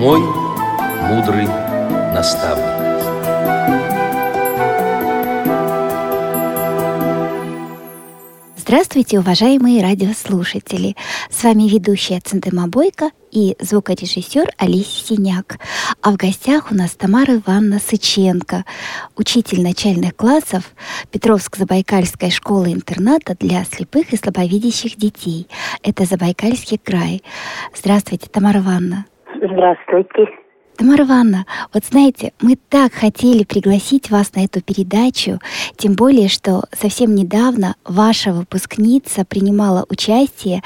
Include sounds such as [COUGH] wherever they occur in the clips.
Мой мудрый наставник. Здравствуйте, уважаемые радиослушатели! С вами ведущая Центема Бойко и звукорежиссер Олеся Синяк. А в гостях у нас Тамара Ивановна Сыченко, учитель начальных классов Петровск-Забайкальской школы-интерната для слепых и слабовидящих детей. Это Забайкальский край. Здравствуйте, Тамара Ивановна. Здравствуйте. Тамара Ивановна, вот знаете, мы так хотели пригласить вас на эту передачу, тем более, что совсем недавно ваша выпускница принимала участие,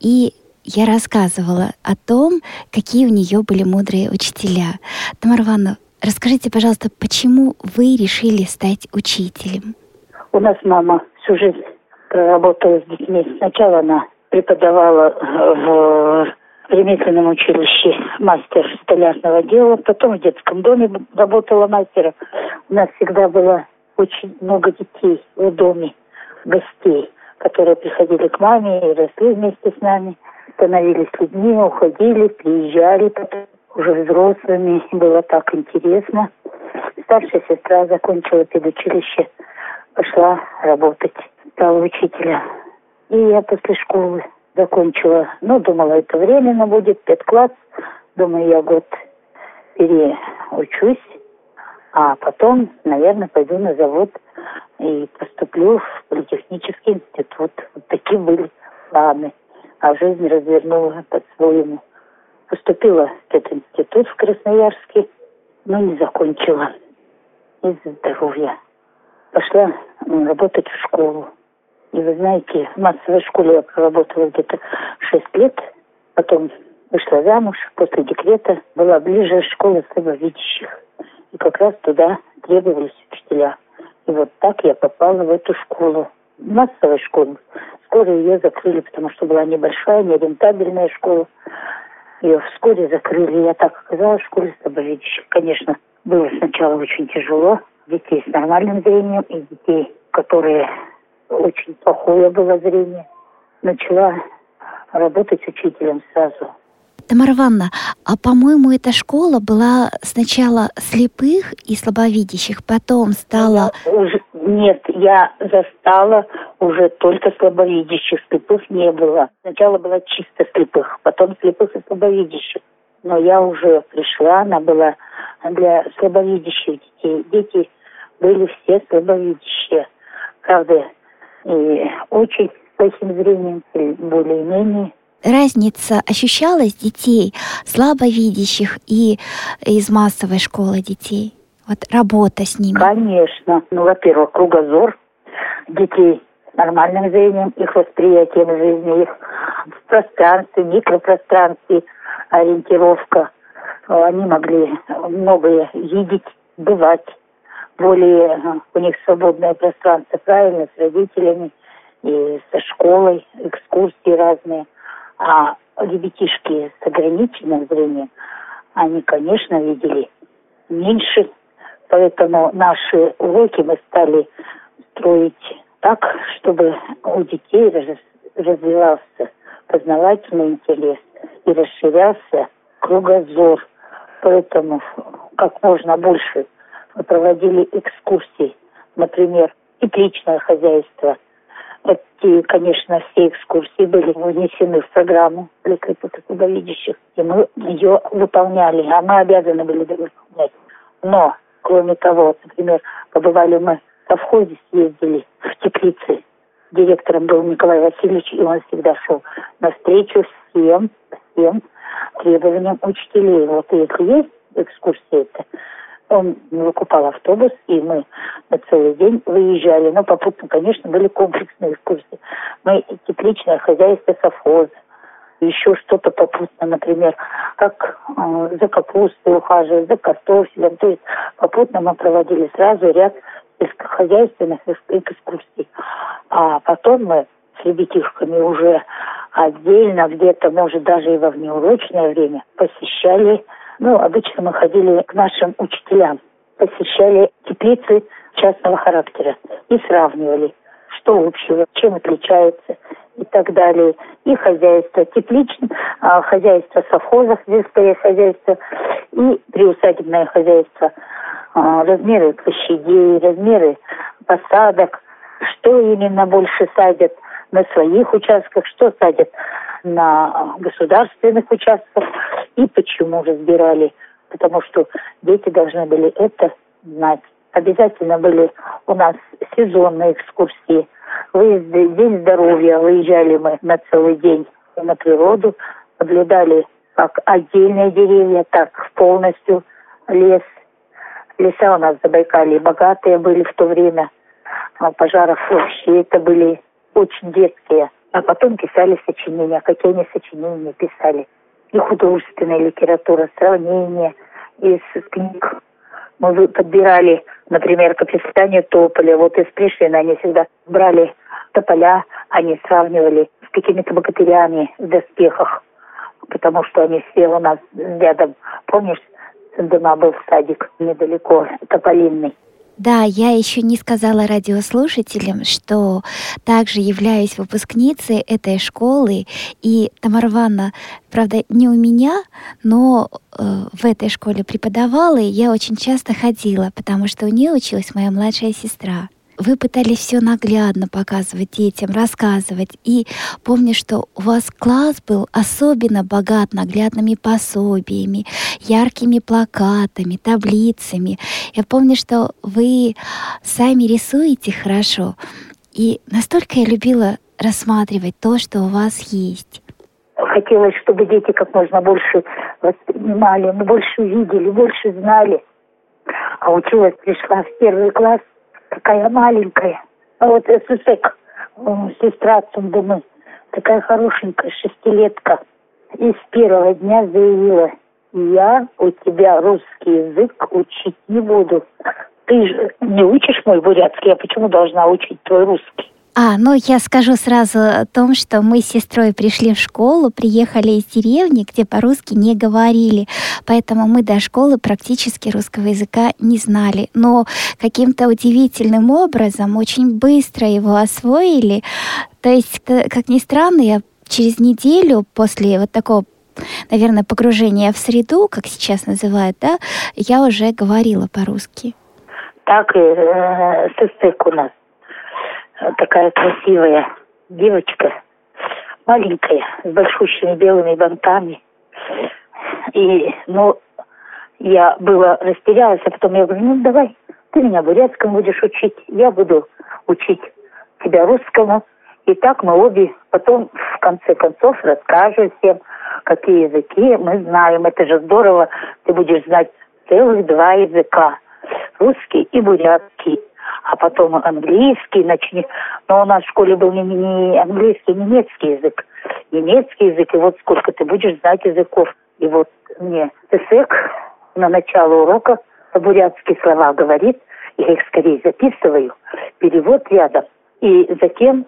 и я рассказывала о том, какие у нее были мудрые учителя. Тамара Ивановна, расскажите, пожалуйста, почему вы решили стать учителем? У нас мама всю жизнь проработала с детьми. Сначала она преподавала в в ремесленном училище мастер столярного дела, потом в детском доме работала мастером. У нас всегда было очень много детей в доме, гостей, которые приходили к маме и росли вместе с нами, становились людьми, уходили, приезжали потом уже взрослыми. Было так интересно. Старшая сестра закончила педучилище, пошла работать, стала учителя. И я после школы закончила. Ну, думала, это временно будет, педкласс. Думаю, я год переучусь, а потом, наверное, пойду на завод и поступлю в политехнический институт. Вот такие были планы. А жизнь развернула по-своему. Поступила в этот институт в Красноярске, но не закончила из-за здоровья. Пошла работать в школу. И вы знаете, в массовой школе я проработала где-то 6 лет, потом вышла замуж, после декрета была ближе школы слабовидящих. И как раз туда требовались учителя. И вот так я попала в эту школу. Массовая школа. Скоро ее закрыли, потому что была небольшая, нерентабельная школа. Ее вскоре закрыли. Я так оказалась в школе слабовидящих. Конечно, было сначала очень тяжело. Детей с нормальным зрением и детей, которые плохое было зрение. Начала работать учителем сразу. Тамара Ивановна, а по-моему, эта школа была сначала слепых и слабовидящих, потом стала... Я уже, нет, я застала уже только слабовидящих, слепых не было. Сначала была чисто слепых, потом слепых и слабовидящих. Но я уже пришла, она была для слабовидящих детей. Дети были все слабовидящие. Правда, и очень плохим зрением, более-менее. Разница ощущалась детей, слабовидящих и из массовой школы детей? Вот работа с ними. Конечно. Ну, во-первых, кругозор детей с нормальным зрением, их восприятием жизни, их в пространстве, микропространстве, ориентировка. Они могли многое видеть, бывать более у них свободное пространство, правильно, с родителями и со школой, экскурсии разные. А ребятишки с ограниченным зрением, они, конечно, видели меньше, поэтому наши уроки мы стали строить так, чтобы у детей развивался познавательный интерес и расширялся кругозор. Поэтому как можно больше проводили экскурсии, например, тепличное хозяйство. Эти, конечно, все экскурсии были внесены в программу для слепослабовидящих, и мы ее выполняли, а мы обязаны были выполнять. Но, кроме того, например, побывали мы в совхозе, съездили в теплицы. Директором был Николай Васильевич, и он всегда шел навстречу всем, всем требованиям учителей. Вот если есть экскурсия, это он выкупал автобус, и мы на целый день выезжали. Но попутно, конечно, были комплексные экскурсии. Мы тепличное хозяйство совхоза, еще что-то попутно, например, как э, за капустой ухаживать, за картофелем. То есть попутно мы проводили сразу ряд сельскохозяйственных экскурсий. А потом мы с ребятишками уже отдельно, где-то, может, даже и во внеурочное время посещали ну, обычно мы ходили к нашим учителям, посещали теплицы частного характера и сравнивали, что общего, чем отличается. и так далее, и хозяйство тепличное, а, хозяйство совхозов, сельское хозяйство и приусадебное хозяйство, а, размеры площадей, размеры посадок, что именно больше садят на своих участках, что садят на государственных участках и почему разбирали. Потому что дети должны были это знать. Обязательно были у нас сезонные экскурсии – выезды, день здоровья, выезжали мы на целый день на природу, наблюдали как отдельные деревья, так полностью лес. Леса у нас в Забайкалье богатые были в то время. А пожаров вообще это были очень детские. А потом писали сочинения. Какие они сочинения писали? И художественная литература, сравнения из книг. Мы подбирали например, к описанию тополя. Вот из Пришвина они всегда брали тополя, они сравнивали с какими-то богатырями в доспехах, потому что они все у нас рядом. Помнишь, дома был садик недалеко, тополинный. Да, я еще не сказала радиослушателям, что также являюсь выпускницей этой школы, и Тамара Ивановна, правда, не у меня, но э, в этой школе преподавала, и я очень часто ходила, потому что у нее училась моя младшая сестра вы пытались все наглядно показывать детям, рассказывать. И помню, что у вас класс был особенно богат наглядными пособиями, яркими плакатами, таблицами. Я помню, что вы сами рисуете хорошо. И настолько я любила рассматривать то, что у вас есть. Хотелось, чтобы дети как можно больше воспринимали, больше видели, больше знали. А училась, пришла в первый класс – такая маленькая. А вот СССР, сестра Цундумы, такая хорошенькая шестилетка. И с первого дня заявила, я у тебя русский язык учить не буду. Ты же не учишь мой бурятский, я почему должна учить твой русский? А, ну я скажу сразу о том, что мы с сестрой пришли в школу, приехали из деревни, где по-русски не говорили, поэтому мы до школы практически русского языка не знали. Но каким-то удивительным образом очень быстро его освоили. То есть, как ни странно, я через неделю после вот такого наверное, погружения в среду, как сейчас называют, да, я уже говорила по-русски. Так э, сыстык у нас такая красивая девочка, маленькая, с большущими белыми бантами. И, ну, я была растерялась, а потом я говорю, ну, давай, ты меня бурятскому будешь учить, я буду учить тебя русскому. И так мы обе потом, в конце концов, расскажем всем, какие языки мы знаем. Это же здорово, ты будешь знать целых два языка, русский и бурятский а потом английский начни. Но у нас в школе был не, не английский, а немецкий язык. Немецкий язык, и вот сколько ты будешь знать языков. И вот мне ТСЭК на начало урока бурятские слова говорит, я их скорее записываю, перевод рядом. И затем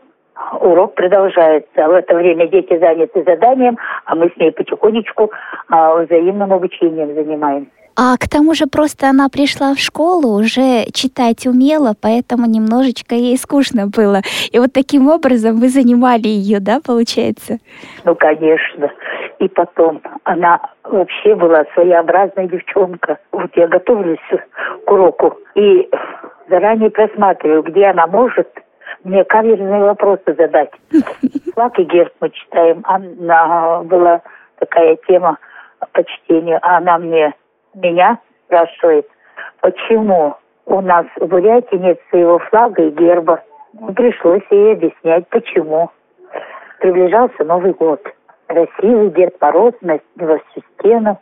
урок продолжается. В это время дети заняты заданием, а мы с ней потихонечку а, взаимным обучением занимаемся. А к тому же просто она пришла в школу, уже читать умела, поэтому немножечко ей скучно было. И вот таким образом вы занимали ее, да, получается? Ну, конечно. И потом, она вообще была своеобразная девчонка. Вот я готовлюсь к уроку и заранее просматриваю, где она может мне каверзные вопросы задать. [LAUGHS] Флаг и герб мы читаем. Она была такая тема по чтению, а она мне меня спрашивает, почему у нас в Бурятии нет своего флага и герба. Пришлось ей объяснять, почему. Приближался Новый год. Красивый Дед Мороз на во всю стену.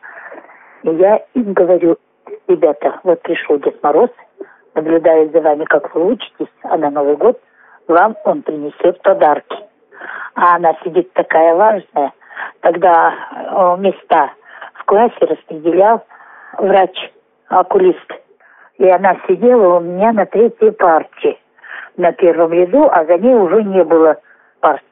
И я им говорю, ребята, вот пришел Дед Мороз, наблюдает за вами, как вы учитесь, а на Новый год вам он принесет подарки. А она сидит такая важная, когда места в классе распределял врач-окулист. И она сидела у меня на третьей парте, на первом ряду, а за ней уже не было парт.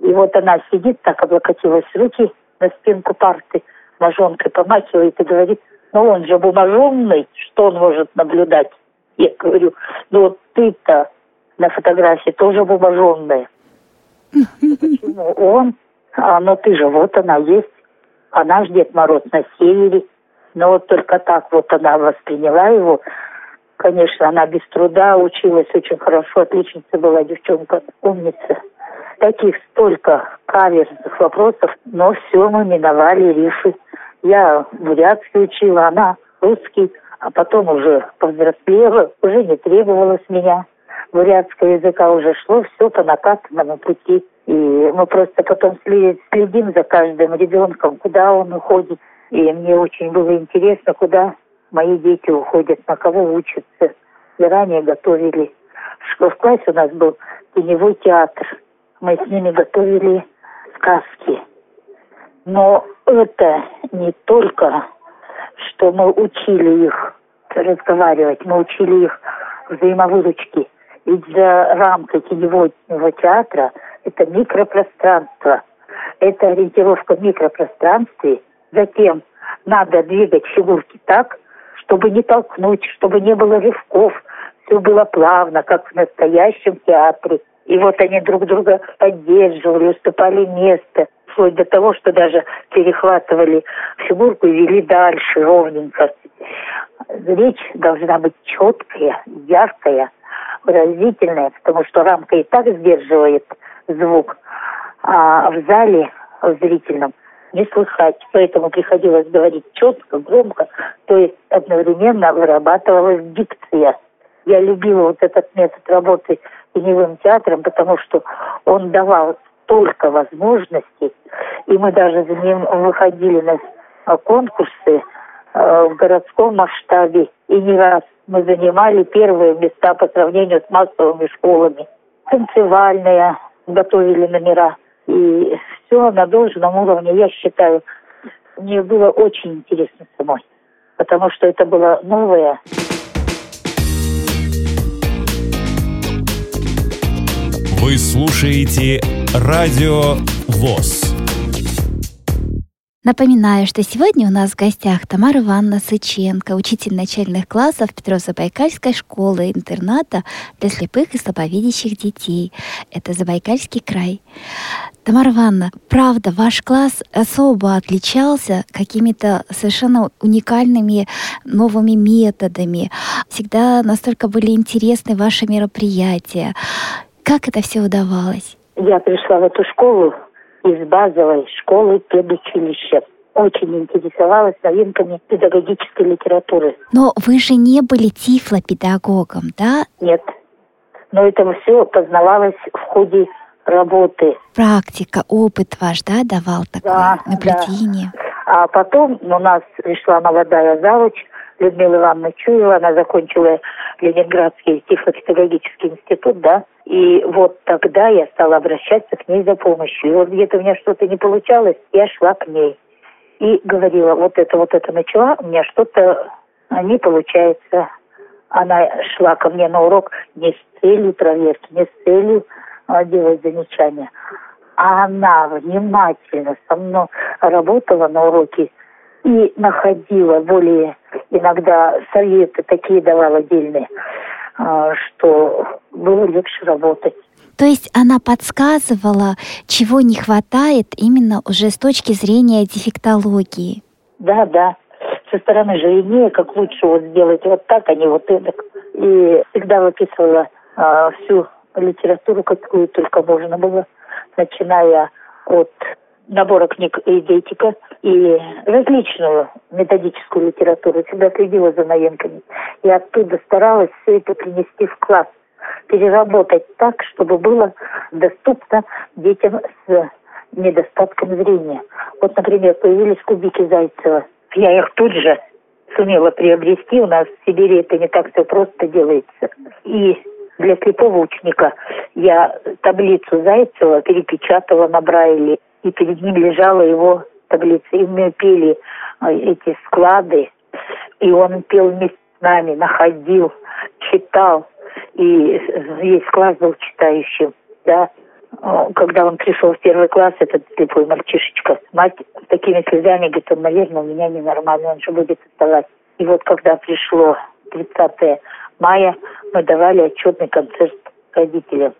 И вот она сидит, так облокотилась руки на спинку парты, ножонкой помахивает и говорит, ну он же бумажонный, что он может наблюдать? Я говорю, ну вот ты-то на фотографии тоже бумажонная. Почему он? А, ну ты же, вот она есть. Она ж Дед Мороз на севере. Но вот только так вот она восприняла его. Конечно, она без труда училась очень хорошо, отличница была девчонка, умница. Таких столько каверзных вопросов, но все мы миновали рифы. Я бурятский учила, она русский, а потом уже повзрослела, уже не требовалось меня. Бурятского языка уже шло все по накатанному пути. И мы просто потом следим за каждым ребенком, куда он уходит. И мне очень было интересно, куда мои дети уходят, на кого учатся. И ранее готовили. В классе у нас был теневой театр. Мы с ними готовили сказки. Но это не только, что мы учили их разговаривать, мы учили их взаимовыручки. Ведь за рамкой теневого театра это микропространство. Это ориентировка в микропространстве. Затем надо двигать фигурки так, чтобы не толкнуть, чтобы не было рывков. Все было плавно, как в настоящем театре. И вот они друг друга поддерживали, уступали место, вплоть до того, что даже перехватывали фигурку и вели дальше ровненько. Речь должна быть четкая, яркая, выразительная, потому что рамка и так сдерживает звук, а в зале, в зрительном, не слыхать. Поэтому приходилось говорить четко, громко, то есть одновременно вырабатывалась дикция. Я любила вот этот метод работы теневым театром, потому что он давал столько возможностей, и мы даже за ним выходили на конкурсы э, в городском масштабе, и не раз мы занимали первые места по сравнению с массовыми школами. Танцевальные, готовили номера. И все на должном уровне, я считаю, мне было очень интересно самой. Потому что это было новое. Вы слушаете Радио ВОЗ. Напоминаю, что сегодня у нас в гостях Тамара Ивановна Сыченко, учитель начальных классов Петро-Забайкальской школы-интерната для слепых и слабовидящих детей. Это Забайкальский край. Тамара Ивановна, правда, ваш класс особо отличался какими-то совершенно уникальными новыми методами. Всегда настолько были интересны ваши мероприятия. Как это все удавалось? Я пришла в эту школу из базовой школы педучилища. Очень интересовалась новинками педагогической литературы. Но вы же не были тифлопедагогом, да? Нет. Но это все познавалось в ходе работы. Практика, опыт ваш, да, давал такое да, наблюдение? Да. А потом у нас пришла молодая завуч Людмила Ивановна Чуева, она закончила Ленинградский тифлопедагогический институт, да, и вот тогда я стала обращаться к ней за помощью. И вот где-то у меня что-то не получалось, я шла к ней. И говорила, вот это, вот это начала, у меня что-то не получается. Она шла ко мне на урок не с целью проверки, не с целью а, делать замечания. А она внимательно со мной работала на уроке и находила более иногда советы такие давала отдельные, что было легче работать. То есть она подсказывала, чего не хватает именно уже с точки зрения дефектологии. Да, да. Со стороны же идея, как лучше вот сделать вот так, а не вот это. И всегда выписывала а, всю литературу, какую только можно было, начиная от набора книг идентика и различную методическую литературу. Всегда следила за новинками. И оттуда старалась все это принести в класс. Переработать так, чтобы было доступно детям с недостатком зрения. Вот, например, появились кубики Зайцева. Я их тут же сумела приобрести. У нас в Сибири это не так все просто делается. И для слепого ученика я таблицу Зайцева перепечатала на Брайле и перед ним лежала его таблица. И мы пели а, эти склады, и он пел вместе с нами, находил, читал, и весь класс был читающим, да. А, когда он пришел в первый класс, этот слепой мальчишечка, мать с такими слезами говорит, он, наверное, у меня ненормально, он же будет оставать. И вот когда пришло 30 мая, мы давали отчетный концерт родителям.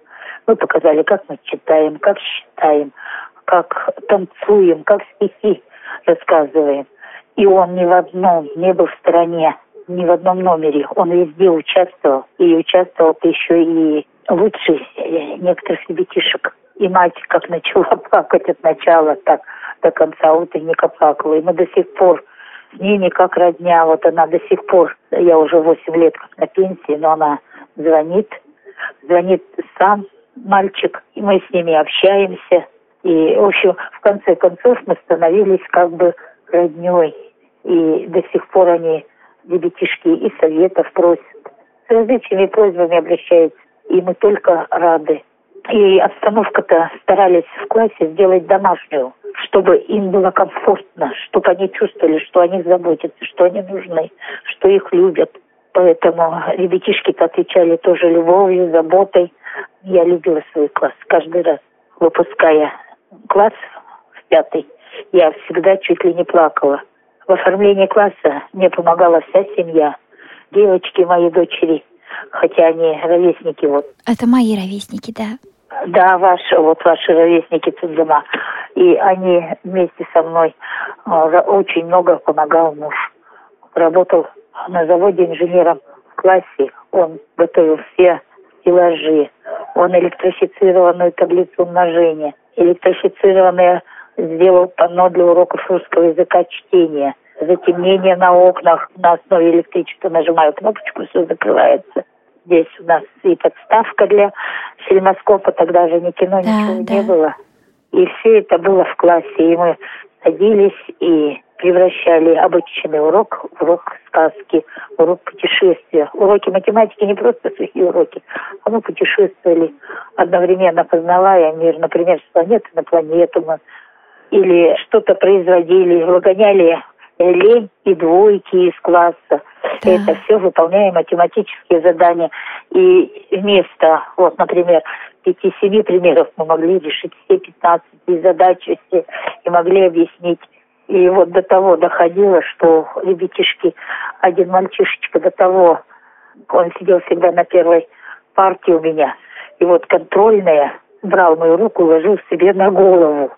Мы показали, как мы читаем, как считаем, как танцуем, как стихи рассказываем. И он ни в одном не был в стороне, ни в одном номере. Он везде участвовал. И участвовал еще и лучше некоторых ребятишек. И мать как начала [LAUGHS] плакать от начала, так до конца утренника плакала. И мы до сих пор с ней не как родня. Вот она до сих пор, я уже 8 лет как на пенсии, но она звонит, звонит сам мальчик, и мы с ними общаемся. И, в общем, в конце концов мы становились как бы родней. И до сих пор они, ребятишки, и советов просят. С различными просьбами обращаются. И мы только рады. И обстановка-то старались в классе сделать домашнюю, чтобы им было комфортно, чтобы они чувствовали, что о них заботятся, что они нужны, что их любят. Поэтому ребятишки-то отвечали тоже любовью, заботой. Я любила свой класс каждый раз, выпуская класс в пятый. Я всегда чуть ли не плакала. В оформлении класса мне помогала вся семья. Девочки, мои дочери, хотя они ровесники вот. Это мои ровесники, да. Да, ваши, вот ваши ровесники Цудзума. И они вместе со мной а, очень много помогал муж. Работал на заводе инженером в классе. Он готовил все стеллажи. Он электрифицированную таблицу умножения. Электрифицированное сделал панно для уроков русского языка чтения. Затемнение на окнах на основе электричества. Нажимаю кнопочку, все закрывается. Здесь у нас и подставка для фильмоскопа, тогда же ни кино, да, ничего да. не было. И все это было в классе, и мы садились и превращали обычный урок в урок сказки, урок путешествия. Уроки математики не просто сухие уроки, а мы путешествовали, одновременно познавая мир, например, с планеты на планету мы или что-то производили, выгоняли лень и двойки из класса. Да. Это все выполняем математические задания. И вместо, вот, например, пяти-семи примеров мы могли решить все 15 задачи все, и могли объяснить. И вот до того доходило, что ребятишки, один мальчишечка до того, он сидел всегда на первой партии у меня, и вот контрольная брал мою руку, ложил себе на голову.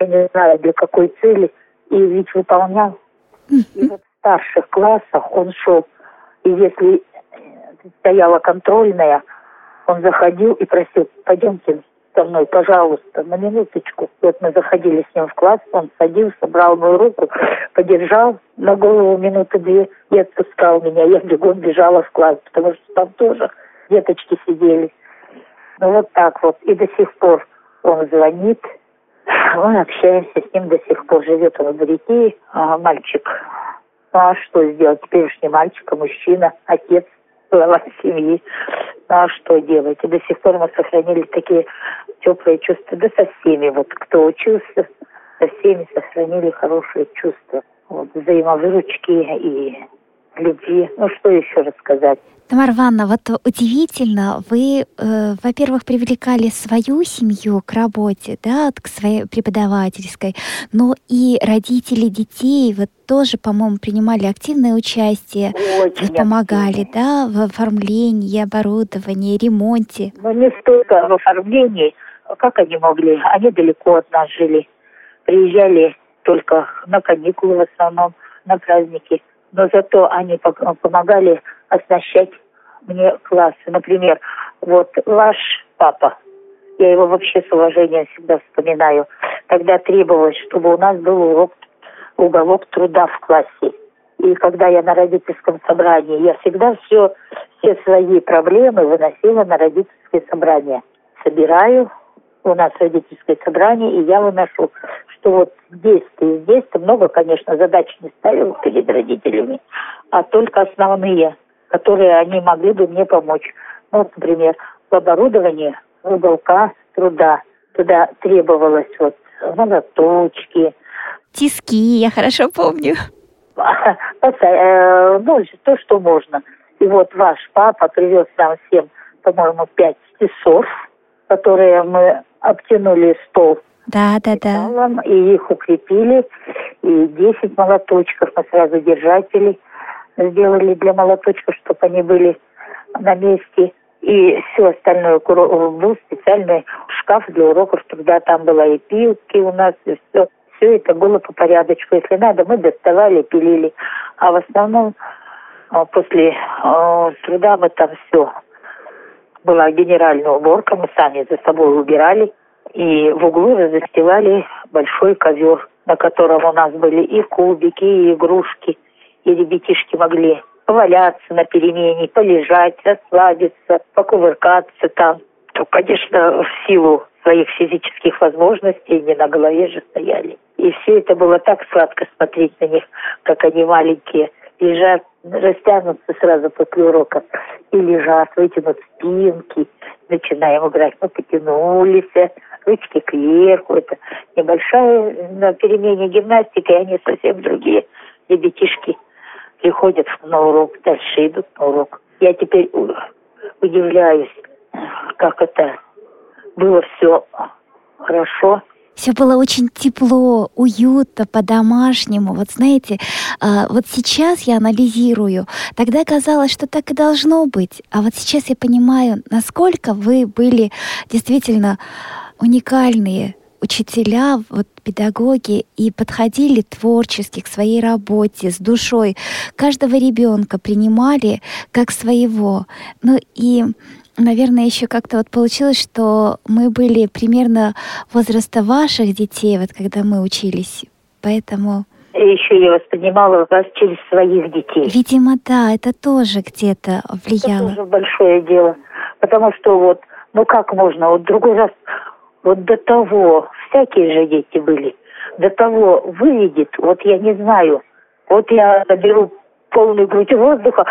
Я не знаю, для какой цели, и ведь выполнял и вот в старших классах он шел, и если стояла контрольная, он заходил и просил, пойдемте со мной, пожалуйста, на минуточку. Вот мы заходили с ним в класс, он садился, брал мою руку, подержал на голову минуты две и отпускал меня. Я бегом бежала в класс, потому что там тоже деточки сидели. Ну вот так вот. И до сих пор он звонит, мы общаемся с ним до сих пор. Живет он в Бритии, а, мальчик. Ну а что сделать? Теперешний мальчик, а мужчина, отец, глава семьи. Ну а что делать? И до сих пор мы сохранили такие теплые чувства. Да со всеми, вот кто учился, со всеми сохранили хорошие чувства. Вот, взаимовыручки и любви. Ну, что еще рассказать? Тамара Ивановна, вот удивительно, вы, э, во-первых, привлекали свою семью к работе, да, к своей преподавательской, но и родители детей вот тоже, по-моему, принимали активное участие, Очень помогали, активно. да, в оформлении, оборудовании, ремонте. Ну, не столько в оформлении, как они могли, они далеко от нас жили, приезжали только на каникулы в основном, на праздники но зато они помогали оснащать мне классы. Например, вот ваш папа, я его вообще с уважением всегда вспоминаю, тогда требовалось, чтобы у нас был урок, уголок труда в классе. И когда я на родительском собрании, я всегда все, все свои проблемы выносила на родительское собрание. Собираю, у нас родительское собрание, и я выношу, что вот здесь-то и здесь-то много, конечно, задач не ставил перед родителями, а только основные, которые они могли бы мне помочь. Ну, вот, например, в оборудовании уголка труда. Туда требовалось вот молоточки. Тиски, я хорошо помню. [LAUGHS] Э, ну, то, что можно. И вот ваш папа привез нам всем, по-моему, пять тесов, которые мы обтянули стол да, да, да. И их укрепили. И 10 молоточков мы сразу держатели сделали для молоточков, чтобы они были на месте. И все остальное был специальный шкаф для уроков труда. Там была и пилки у нас, и все. Все это было по порядочку. Если надо, мы доставали, пилили. А в основном а, после э, труда мы там все. Была генеральная уборка, мы сами за собой убирали. И в углу застилали большой ковер, на котором у нас были и кубики, и игрушки. И ребятишки могли поваляться на перемене, полежать, расслабиться, покувыркаться там. То, конечно, в силу своих физических возможностей не на голове же стояли. И все это было так сладко смотреть на них, как они маленькие лежат, растянутся сразу после урока и лежат, вытянут спинки, начинаем играть. Мы потянулись, ручки кверху. Это небольшая на перемене гимнастика, и они совсем другие ребятишки приходят на урок, дальше идут на урок. Я теперь удивляюсь, как это было все хорошо. Все было очень тепло, уютно, по-домашнему. Вот знаете, а, вот сейчас я анализирую. Тогда казалось, что так и должно быть. А вот сейчас я понимаю, насколько вы были действительно уникальные учителя, вот педагоги и подходили творчески к своей работе, с душой. Каждого ребенка принимали как своего. Ну и наверное, еще как-то вот получилось, что мы были примерно возраста ваших детей, вот когда мы учились. Поэтому... Еще я воспринимала вас через своих детей. Видимо, да, это тоже где-то влияло. Это тоже большое дело. Потому что вот, ну как можно, вот другой раз вот до того, всякие же дети были, до того выведет, вот я не знаю, вот я наберу полную грудь воздуха,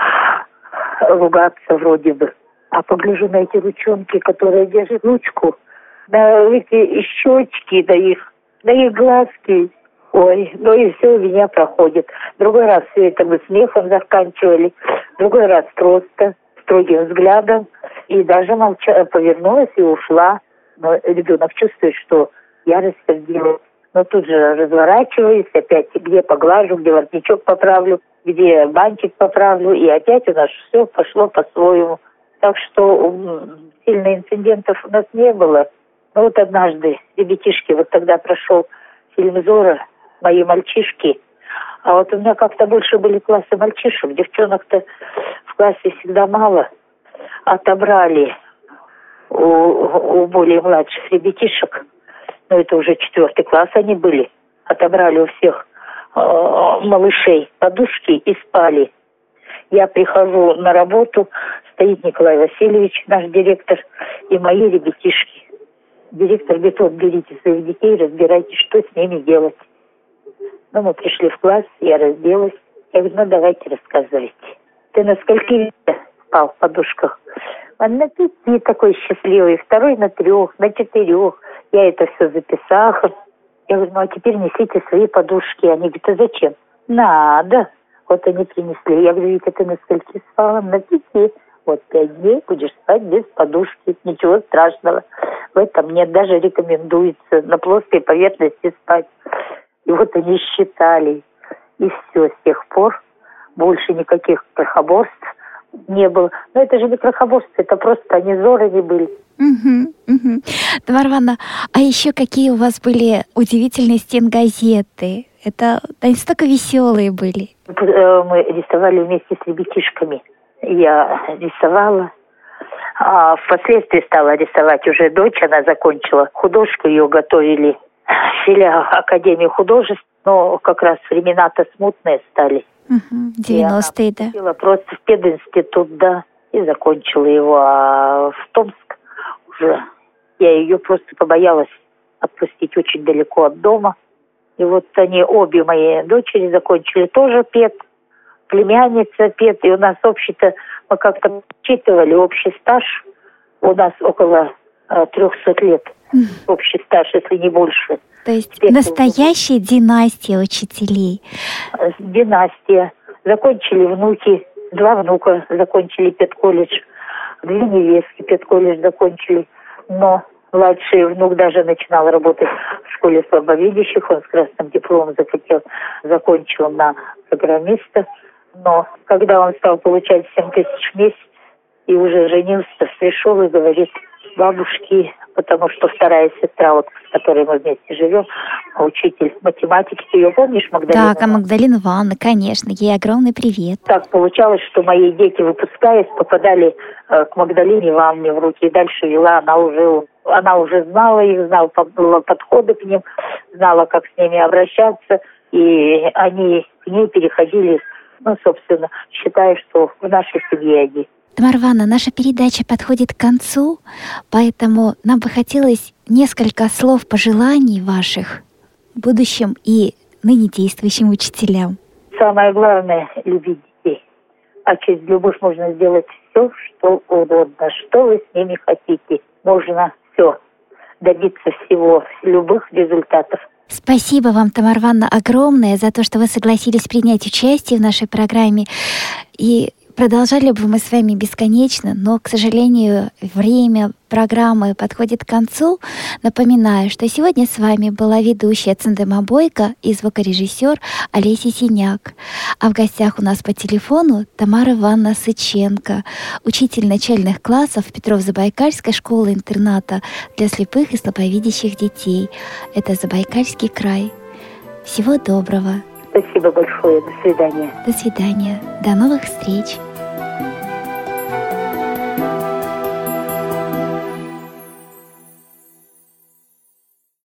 [GASPS] ругаться вроде бы, а погляжу на эти ручонки, которые держат ручку, на эти щечки, на их, на их глазки, Ой, ну и все у меня проходит. Другой раз все это мы смехом заканчивали, другой раз просто строгим взглядом. И даже молча, повернулась и ушла но ребенок чувствует, что я рассердилась. Но тут же разворачиваюсь, опять где поглажу, где воротничок поправлю, где бантик поправлю, и опять у нас все пошло по-своему. Так что сильно инцидентов у нас не было. Но вот однажды ребятишки, вот тогда прошел фильм «Зора», мои мальчишки, а вот у меня как-то больше были классы мальчишек, девчонок-то в классе всегда мало. Отобрали у, у более младших ребятишек, ну это уже четвертый класс они были, отобрали у всех э, малышей подушки и спали. Я прихожу на работу, стоит Николай Васильевич, наш директор, и мои ребятишки. Директор говорит, вот берите своих детей, разбирайте, что с ними делать. Ну, мы пришли в класс, я разделась. Я говорю, ну, давайте рассказывайте. Ты на скольки спал в подушках? Он на пяти такой счастливый, второй на трех, на четырех. Я это все записала. Я говорю, ну а теперь несите свои подушки. Они говорят, а зачем? Надо. Вот они принесли. Я говорю, Витя, ты на скольки спала? На пяти. Вот пять дней будешь спать без подушки. Ничего страшного. В этом нет. Даже рекомендуется на плоской поверхности спать. И вот они считали. И все, с тех пор больше никаких крохоборств не было. Но это же не крохоборцы, это просто они зоры были. Угу, угу. Тамара а еще какие у вас были удивительные стенгазеты? Это они столько веселые были. Э, мы рисовали вместе с ребятишками. Я рисовала, а впоследствии стала рисовать уже дочь, она закончила художку, ее готовили в филиал Академии художеств, но как раз времена-то смутные стали. Угу, 90-е, да. Просто в пединститут, да, и закончила его. А в Томск уже я ее просто побоялась отпустить очень далеко от дома. И вот они, обе мои дочери закончили тоже ПЕД, племянница ПЕД, и у нас общий-то, мы как-то учитывали общий стаж, у нас около э, 300 лет общий стаж, если не больше. То есть Теперь настоящая династия учителей. Династия. Закончили внуки, два внука закончили педколледж, две невестки педколледж закончили. Но младший внук даже начинал работать в школе слабовидящих, он с красным дипломом захотел, закончил на программиста. Но когда он стал получать 7 тысяч в месяц, и уже женился, пришел и говорит, бабушки, потому что вторая сестра, вот, с которой мы вместе живем, учитель математики, ты ее помнишь, Магдалина? Так, а Магдалина Ивановна, конечно, ей огромный привет. Так получалось, что мои дети, выпускаясь, попадали э, к Магдалине Ивановне в руки, и дальше вела она уже, она уже знала их, знала подходы к ним, знала, как с ними обращаться, и они к ней переходили, ну, собственно, считая, что в нашей семье они. Тамара Ивановна, наша передача подходит к концу, поэтому нам бы хотелось несколько слов пожеланий ваших будущим и ныне действующим учителям. Самое главное – любить детей. А через любовь можно сделать все, что угодно. Что вы с ними хотите? Можно все. Добиться всего, любых результатов. Спасибо вам, Тамара Ивановна, огромное за то, что вы согласились принять участие в нашей программе. И Продолжали бы мы с вами бесконечно, но, к сожалению, время программы подходит к концу. Напоминаю, что сегодня с вами была ведущая Циндема Бойко и звукорежиссер Олеся Синяк. А в гостях у нас по телефону Тамара Ивановна Сыченко, учитель начальных классов Петров-Забайкальской школы-интерната для слепых и слабовидящих детей. Это Забайкальский край. Всего доброго. Спасибо большое. До свидания. До свидания. До новых встреч.